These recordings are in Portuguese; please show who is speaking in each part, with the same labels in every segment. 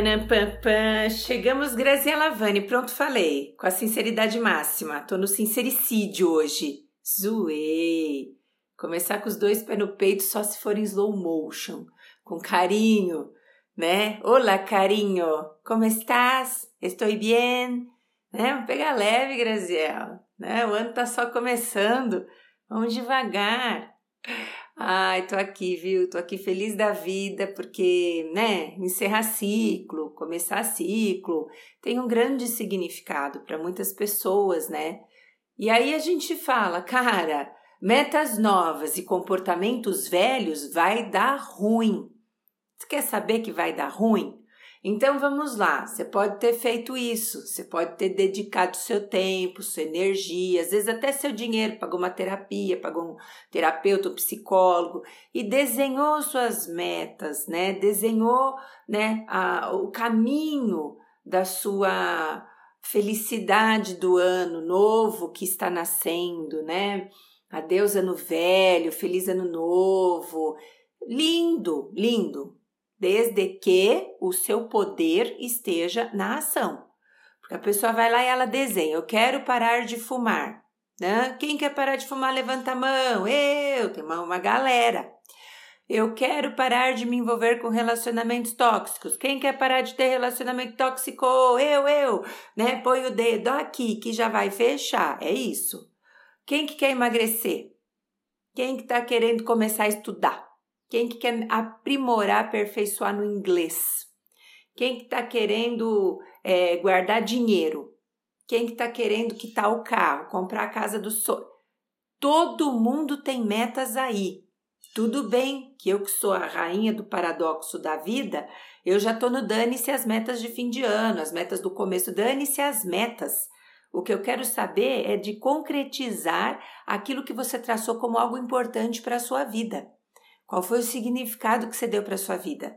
Speaker 1: Parapampam. Chegamos, Graziela Vani. Pronto, falei. Com a sinceridade máxima. Tô no sincericídio hoje. Zoei. Começar com os dois pés no peito só se for em slow motion. Com carinho, né? Olá, carinho. Como estás? Estou bem? Né? Pegar leve, Graziela. Né? O ano tá só começando. Vamos devagar. Ai, tô aqui, viu? Tô aqui feliz da vida, porque, né, encerrar ciclo, começar ciclo, tem um grande significado para muitas pessoas, né? E aí a gente fala, cara, metas novas e comportamentos velhos vai dar ruim. Você quer saber que vai dar ruim? Então vamos lá, você pode ter feito isso, você pode ter dedicado seu tempo, sua energia, às vezes até seu dinheiro, pagou uma terapia, pagou um terapeuta, um psicólogo e desenhou suas metas, né? Desenhou, né, a, o caminho da sua felicidade do ano novo que está nascendo, né? Adeus ano velho, feliz ano novo. Lindo, lindo desde que o seu poder esteja na ação. Porque a pessoa vai lá e ela desenha: eu quero parar de fumar. Né? Quem quer parar de fumar, levanta a mão. Eu, tem uma, uma galera. Eu quero parar de me envolver com relacionamentos tóxicos. Quem quer parar de ter relacionamento tóxico? Eu, eu, né? Põe o dedo aqui que já vai fechar. É isso. Quem que quer emagrecer? Quem que está querendo começar a estudar? Quem que quer aprimorar, aperfeiçoar no inglês? Quem que está querendo é, guardar dinheiro? Quem que está querendo quitar o carro, comprar a casa do sonho? Todo mundo tem metas aí. Tudo bem que eu que sou a rainha do paradoxo da vida, eu já estou no dane-se as metas de fim de ano, as metas do começo, dane-se as metas. O que eu quero saber é de concretizar aquilo que você traçou como algo importante para a sua vida. Qual foi o significado que você deu para sua vida?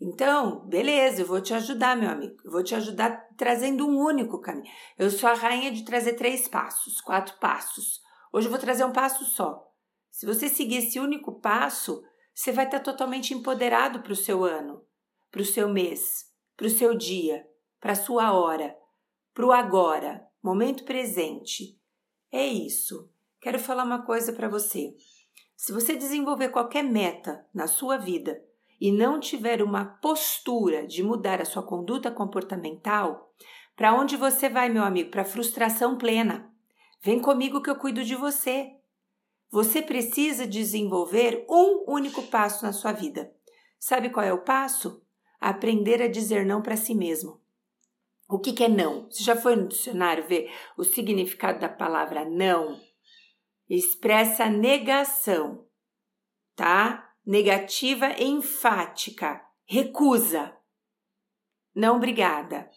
Speaker 1: Então, beleza, eu vou te ajudar, meu amigo. Eu vou te ajudar trazendo um único caminho. Eu sou a rainha de trazer três passos, quatro passos. Hoje eu vou trazer um passo só. Se você seguir esse único passo, você vai estar totalmente empoderado para o seu ano, para o seu mês, para o seu dia, para a sua hora, para o agora, momento presente. É isso. Quero falar uma coisa para você. Se você desenvolver qualquer meta na sua vida e não tiver uma postura de mudar a sua conduta comportamental, para onde você vai, meu amigo? Para frustração plena. Vem comigo que eu cuido de você. Você precisa desenvolver um único passo na sua vida. Sabe qual é o passo? Aprender a dizer não para si mesmo. O que, que é não? Você já foi no dicionário ver o significado da palavra não? Expressa negação, tá? Negativa enfática, recusa. Não obrigada.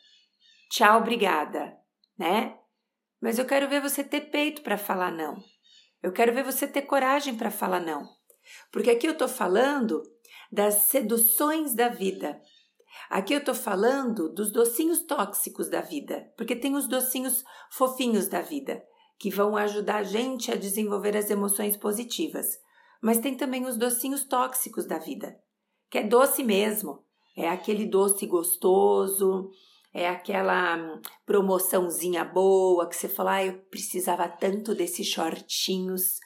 Speaker 1: Tchau, obrigada, né? Mas eu quero ver você ter peito para falar não. Eu quero ver você ter coragem para falar não. Porque aqui eu tô falando das seduções da vida. Aqui eu tô falando dos docinhos tóxicos da vida, porque tem os docinhos fofinhos da vida que vão ajudar a gente a desenvolver as emoções positivas. Mas tem também os docinhos tóxicos da vida, que é doce mesmo. É aquele doce gostoso, é aquela hum, promoçãozinha boa que você fala, ah, eu precisava tanto desses shortinhos,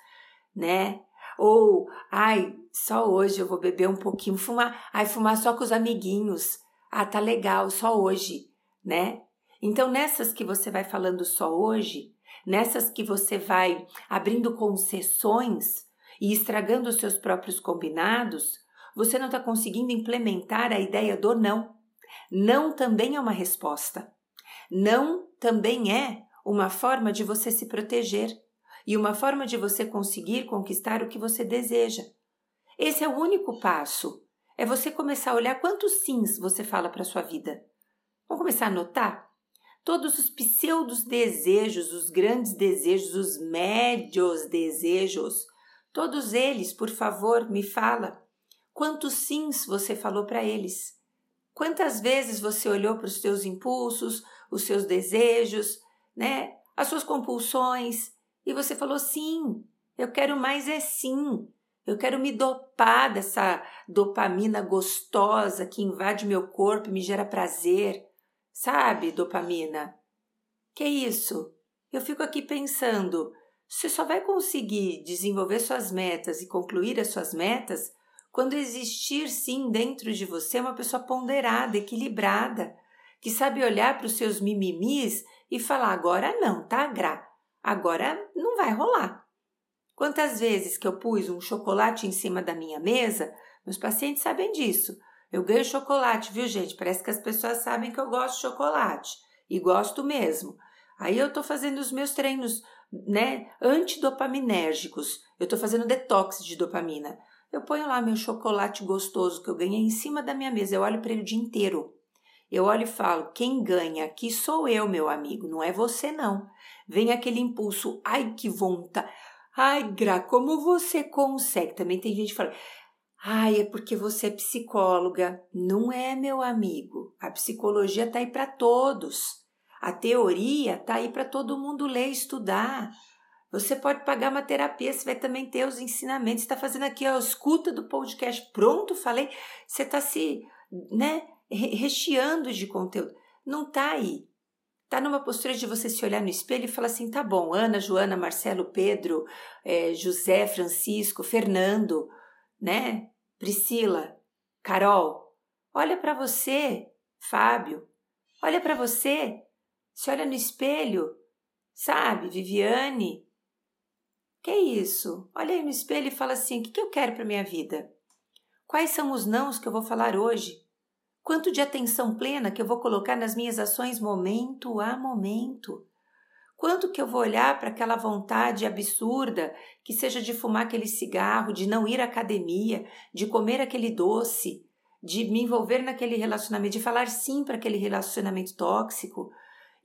Speaker 1: né? Ou, ai, só hoje eu vou beber um pouquinho, fumar, ai, fumar só com os amiguinhos. Ah, tá legal, só hoje, né? Então, nessas que você vai falando só hoje, nessas que você vai abrindo concessões e estragando os seus próprios combinados, você não está conseguindo implementar a ideia do não. Não também é uma resposta. Não também é uma forma de você se proteger e uma forma de você conseguir conquistar o que você deseja. Esse é o único passo. É você começar a olhar quantos sims você fala para sua vida. Vamos começar a notar? Todos os pseudos desejos, os grandes desejos, os médios desejos, todos eles, por favor, me fala. Quantos sims você falou para eles? Quantas vezes você olhou para os seus impulsos, os seus desejos, né? As suas compulsões e você falou sim, eu quero mais é sim. Eu quero me dopar dessa dopamina gostosa que invade meu corpo e me gera prazer. Sabe, dopamina? Que isso? Eu fico aqui pensando, você só vai conseguir desenvolver suas metas e concluir as suas metas quando existir sim dentro de você uma pessoa ponderada, equilibrada, que sabe olhar para os seus mimimis e falar: agora não, tá, Gra? Agora não vai rolar. Quantas vezes que eu pus um chocolate em cima da minha mesa, meus pacientes sabem disso. Eu ganho chocolate, viu, gente? Parece que as pessoas sabem que eu gosto de chocolate e gosto mesmo. Aí eu tô fazendo os meus treinos, né, antidopaminérgicos. Eu tô fazendo detox de dopamina. Eu ponho lá meu chocolate gostoso que eu ganhei em cima da minha mesa. Eu olho para ele o dia inteiro. Eu olho e falo: quem ganha aqui sou eu, meu amigo, não é você, não. Vem aquele impulso, ai que vontade. Ai, Gra, como você consegue? Também tem gente que fala: ai, é porque você é psicóloga. Não é, meu amigo. A psicologia tá aí para todos. A teoria tá aí para todo mundo ler e estudar. Você pode pagar uma terapia, você vai também ter os ensinamentos. Está fazendo aqui a escuta do podcast. Pronto, falei. Você está se, né, recheando de conteúdo. Não está aí. Está numa postura de você se olhar no espelho e falar assim: tá bom, Ana, Joana, Marcelo, Pedro, é, José, Francisco, Fernando, né? Priscila, Carol. Olha para você, Fábio. Olha para você. Se olha no espelho, sabe, Viviane, que isso? Olha aí no espelho e fala assim: o que, que eu quero para minha vida? Quais são os nãos que eu vou falar hoje? Quanto de atenção plena que eu vou colocar nas minhas ações momento a momento? Quanto que eu vou olhar para aquela vontade absurda, que seja de fumar aquele cigarro, de não ir à academia, de comer aquele doce, de me envolver naquele relacionamento, de falar sim para aquele relacionamento tóxico,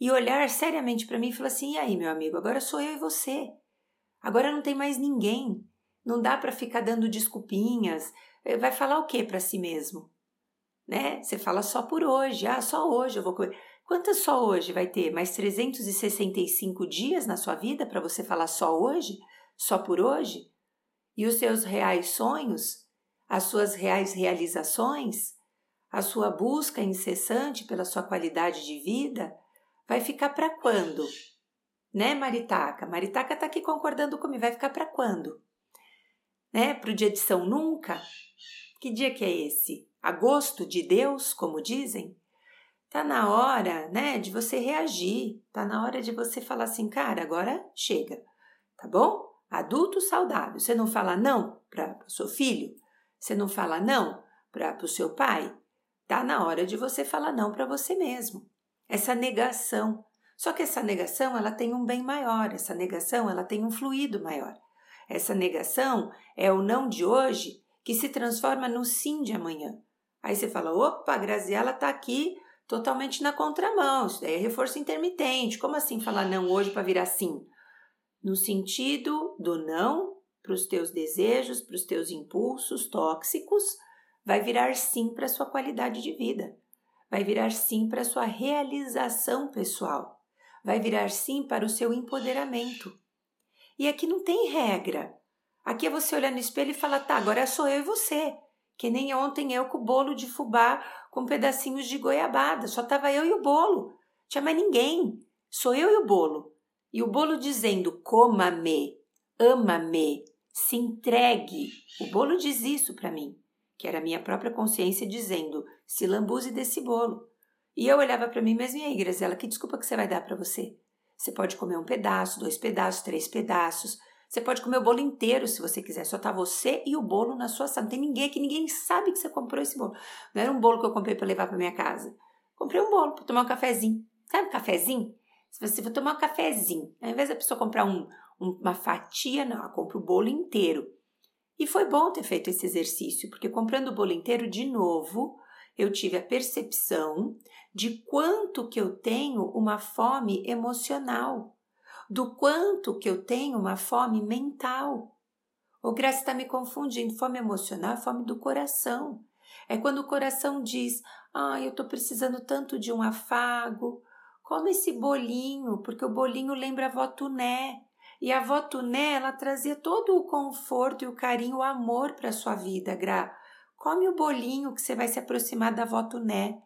Speaker 1: e olhar seriamente para mim e falar assim: e aí, meu amigo, agora sou eu e você. Agora não tem mais ninguém. Não dá para ficar dando desculpinhas. Eh, vai falar o que para si mesmo? Né? Você fala só por hoje. Ah, só hoje eu vou comer. Quantas só hoje vai ter? Mais 365 dias na sua vida para você falar só hoje? Só por hoje? E os seus reais sonhos? As suas reais realizações? A sua busca incessante pela sua qualidade de vida? Vai ficar para quando? Né, Maritaca? Maritaca tá aqui concordando comigo. Vai ficar para quando? Né? Pro dia de São Nunca? Que dia que é esse? Agosto de Deus, como dizem? Tá na hora, né, de você reagir. Tá na hora de você falar assim, cara, agora chega. Tá bom? Adulto saudável. Você não fala não para o seu filho? Você não fala não para o seu pai? Tá na hora de você falar não para você mesmo. Essa negação só que essa negação, ela tem um bem maior, essa negação, ela tem um fluido maior. Essa negação é o não de hoje que se transforma no sim de amanhã. Aí você fala: opa, a Graziela está aqui totalmente na contramão, isso daí é reforço intermitente. Como assim falar não hoje para virar sim? No sentido do não para os teus desejos, para os teus impulsos tóxicos, vai virar sim para a sua qualidade de vida, vai virar sim para a sua realização pessoal vai virar sim para o seu empoderamento. E aqui não tem regra. Aqui é você olhar no espelho e falar: tá, agora sou eu e você. Que nem ontem eu com o bolo de fubá com pedacinhos de goiabada. Só tava eu e o bolo. Tinha mais ninguém. Sou eu e o bolo. E o bolo dizendo: coma-me, ama-me, se entregue. O bolo diz isso para mim, que era a minha própria consciência dizendo: se lambuze desse bolo. E eu olhava para mim mesma e aí, Graziela, que desculpa que você vai dar para você? Você pode comer um pedaço, dois pedaços, três pedaços. Você pode comer o bolo inteiro se você quiser. Só tá você e o bolo na sua sala. Não tem ninguém aqui, ninguém sabe que você comprou esse bolo. Não era um bolo que eu comprei para levar para minha casa. Comprei um bolo para tomar um cafezinho. Sabe um cafezinho? Se você for tomar um cafezinho, ao invés da pessoa comprar um, um, uma fatia, não, ela compra o bolo inteiro. E foi bom ter feito esse exercício, porque comprando o bolo inteiro, de novo, eu tive a percepção de quanto que eu tenho uma fome emocional, do quanto que eu tenho uma fome mental. O Graça está me confundindo. Fome emocional é fome do coração. É quando o coração diz: Ah, eu estou precisando tanto de um afago. Come esse bolinho, porque o bolinho lembra a vó Tuné. E a avó Tuné, ela trazia todo o conforto e o carinho, o amor para sua vida, Gra. Come o bolinho que você vai se aproximar da avó Tuné.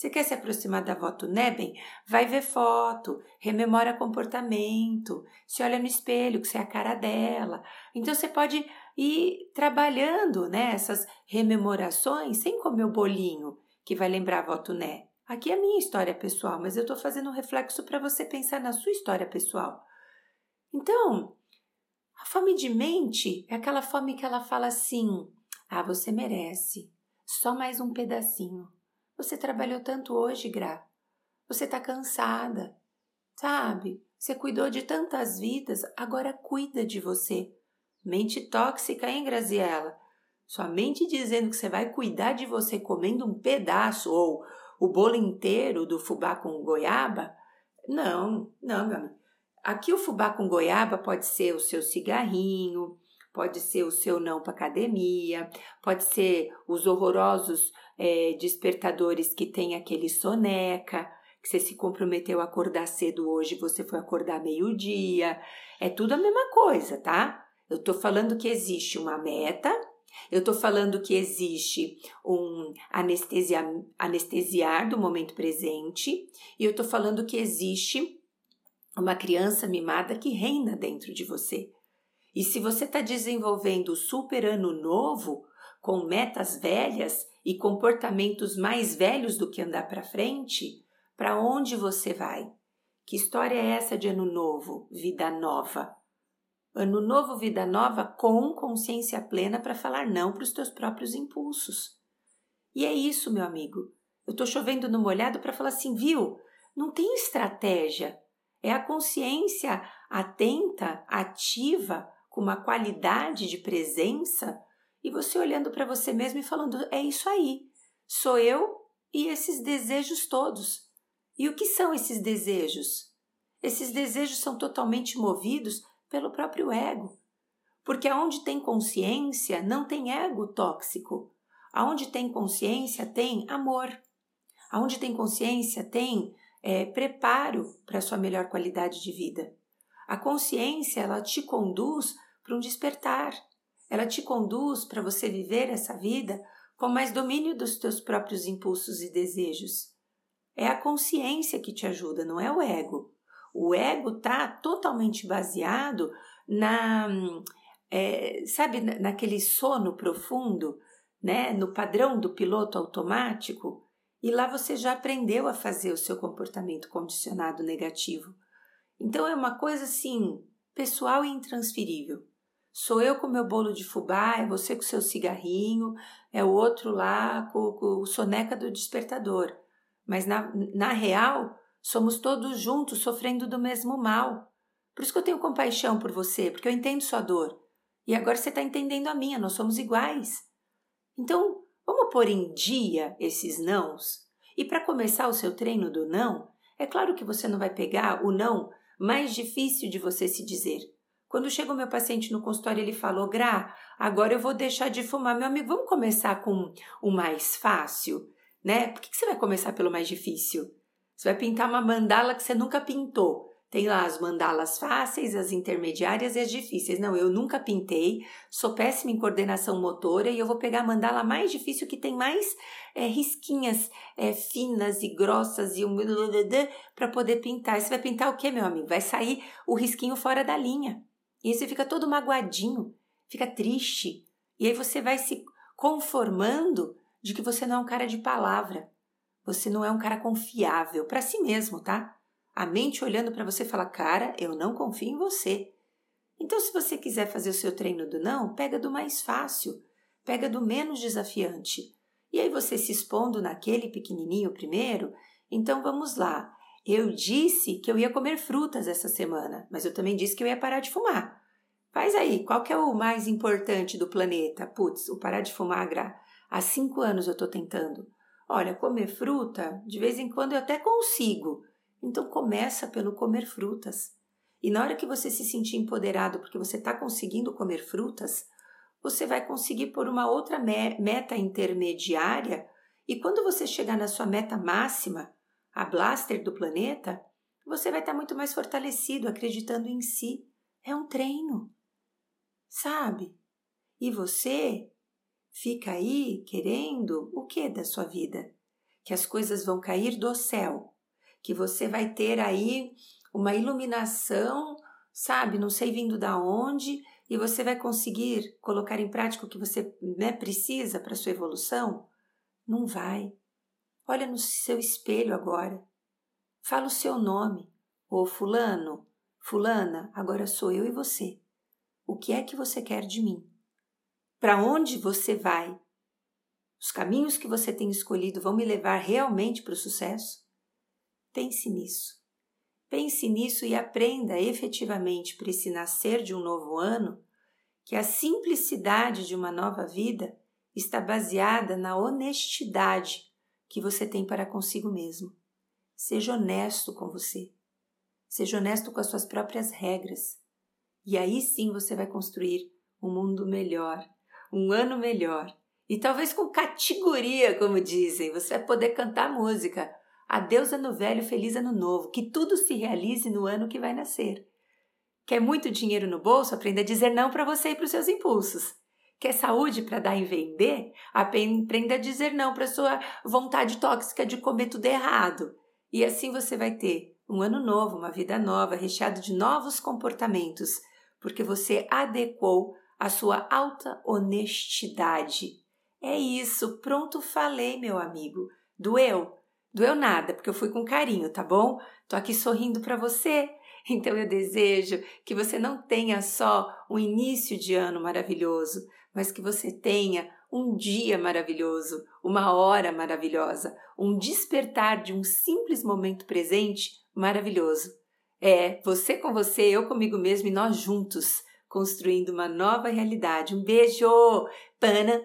Speaker 1: Você quer se aproximar da avó Tuneben? Vai ver foto, rememora comportamento, se olha no espelho, que você é a cara dela. Então você pode ir trabalhando né, essas rememorações sem comer o bolinho que vai lembrar a avó Tuné. Aqui é a minha história pessoal, mas eu estou fazendo um reflexo para você pensar na sua história pessoal. Então, a fome de mente é aquela fome que ela fala assim: ah, você merece, só mais um pedacinho. Você trabalhou tanto hoje, Gra. Você está cansada, sabe? Você cuidou de tantas vidas, agora cuida de você. Mente tóxica, hein, Graziella? Sua mente dizendo que você vai cuidar de você comendo um pedaço ou o bolo inteiro do fubá com goiaba? Não, não, meu amigo. Aqui o fubá com goiaba pode ser o seu cigarrinho, pode ser o seu não para academia, pode ser os horrorosos é, despertadores que tem aquele soneca, que você se comprometeu a acordar cedo hoje, você foi acordar meio-dia. É tudo a mesma coisa, tá? Eu tô falando que existe uma meta, eu tô falando que existe um anestesia, anestesiar do momento presente, e eu tô falando que existe uma criança mimada que reina dentro de você. E se você está desenvolvendo o super ano novo, com metas velhas e comportamentos mais velhos do que andar para frente, para onde você vai? Que história é essa de ano novo, vida nova? Ano novo, vida nova com consciência plena para falar não para os teus próprios impulsos. E é isso, meu amigo. Eu estou chovendo no molhado para falar assim, viu? Não tem estratégia. É a consciência atenta, ativa, uma qualidade de presença e você olhando para você mesmo e falando: é isso aí, sou eu e esses desejos todos. E o que são esses desejos? Esses desejos são totalmente movidos pelo próprio ego. Porque aonde tem consciência, não tem ego tóxico. Aonde tem consciência, tem amor. Aonde tem consciência, tem é, preparo para a sua melhor qualidade de vida. A consciência, ela te conduz para um despertar. Ela te conduz para você viver essa vida com mais domínio dos teus próprios impulsos e desejos. É a consciência que te ajuda, não é o ego. O ego está totalmente baseado na, é, sabe, naquele sono profundo, né, no padrão do piloto automático. E lá você já aprendeu a fazer o seu comportamento condicionado negativo. Então é uma coisa assim, pessoal e intransferível. Sou eu com meu bolo de fubá, é você com seu cigarrinho, é o outro lá com, com o soneca do despertador. Mas na, na real, somos todos juntos sofrendo do mesmo mal. Por isso que eu tenho compaixão por você, porque eu entendo sua dor. E agora você está entendendo a minha, nós somos iguais. Então, vamos pôr em dia esses nãos? E para começar o seu treino do não, é claro que você não vai pegar o não mais difícil de você se dizer. Quando chega o meu paciente no consultório, ele falou: Gra, agora eu vou deixar de fumar. Meu amigo, vamos começar com o mais fácil, né? Por que você vai começar pelo mais difícil? Você vai pintar uma mandala que você nunca pintou. Tem lá as mandalas fáceis, as intermediárias e as difíceis. Não, eu nunca pintei, sou péssima em coordenação motora e eu vou pegar a mandala mais difícil que tem mais é, risquinhas é, finas e grossas e um para poder pintar. E você vai pintar o que, meu amigo? Vai sair o risquinho fora da linha. E você fica todo magoadinho, fica triste. E aí você vai se conformando de que você não é um cara de palavra. Você não é um cara confiável para si mesmo, tá? A mente olhando para você fala: "Cara, eu não confio em você". Então, se você quiser fazer o seu treino do não, pega do mais fácil, pega do menos desafiante. E aí você se expondo naquele pequenininho primeiro, então vamos lá. Eu disse que eu ia comer frutas essa semana, mas eu também disse que eu ia parar de fumar. Faz aí, qual que é o mais importante do planeta? Putz, o parar de fumar, Gra. Há cinco anos eu estou tentando. Olha, comer fruta, de vez em quando eu até consigo. Então começa pelo comer frutas. E na hora que você se sentir empoderado porque você está conseguindo comer frutas, você vai conseguir por uma outra meta intermediária. E quando você chegar na sua meta máxima, a blaster do planeta, você vai estar muito mais fortalecido, acreditando em si, É um treino. Sabe? E você fica aí querendo o que da sua vida? Que as coisas vão cair do céu, que você vai ter aí uma iluminação, sabe? Não sei vindo da onde, e você vai conseguir colocar em prática o que você né, precisa para sua evolução? Não vai. Olha no seu espelho agora. Fala o seu nome. Ô fulano, fulana, agora sou eu e você. O que é que você quer de mim? Para onde você vai? Os caminhos que você tem escolhido vão me levar realmente para o sucesso? Pense nisso. Pense nisso e aprenda efetivamente para esse nascer de um novo ano que a simplicidade de uma nova vida está baseada na honestidade que você tem para consigo mesmo. Seja honesto com você. Seja honesto com as suas próprias regras. E aí sim você vai construir um mundo melhor, um ano melhor. E talvez com categoria, como dizem, você vai poder cantar música Adeus ano velho, feliz ano novo, que tudo se realize no ano que vai nascer. Quer muito dinheiro no bolso? Aprenda a dizer não para você e para os seus impulsos. Quer saúde para dar e vender? Aprenda a dizer não para sua vontade tóxica de comer tudo errado. E assim você vai ter um ano novo, uma vida nova, recheado de novos comportamentos, porque você adequou a sua alta honestidade. É isso, pronto, falei, meu amigo. Doeu? Doeu nada, porque eu fui com carinho, tá bom? Tô aqui sorrindo para você. Então eu desejo que você não tenha só um início de ano maravilhoso, mas que você tenha um dia maravilhoso, uma hora maravilhosa, um despertar de um simples momento presente maravilhoso. É, você com você, eu comigo mesmo e nós juntos, construindo uma nova realidade. Um beijo! Panam.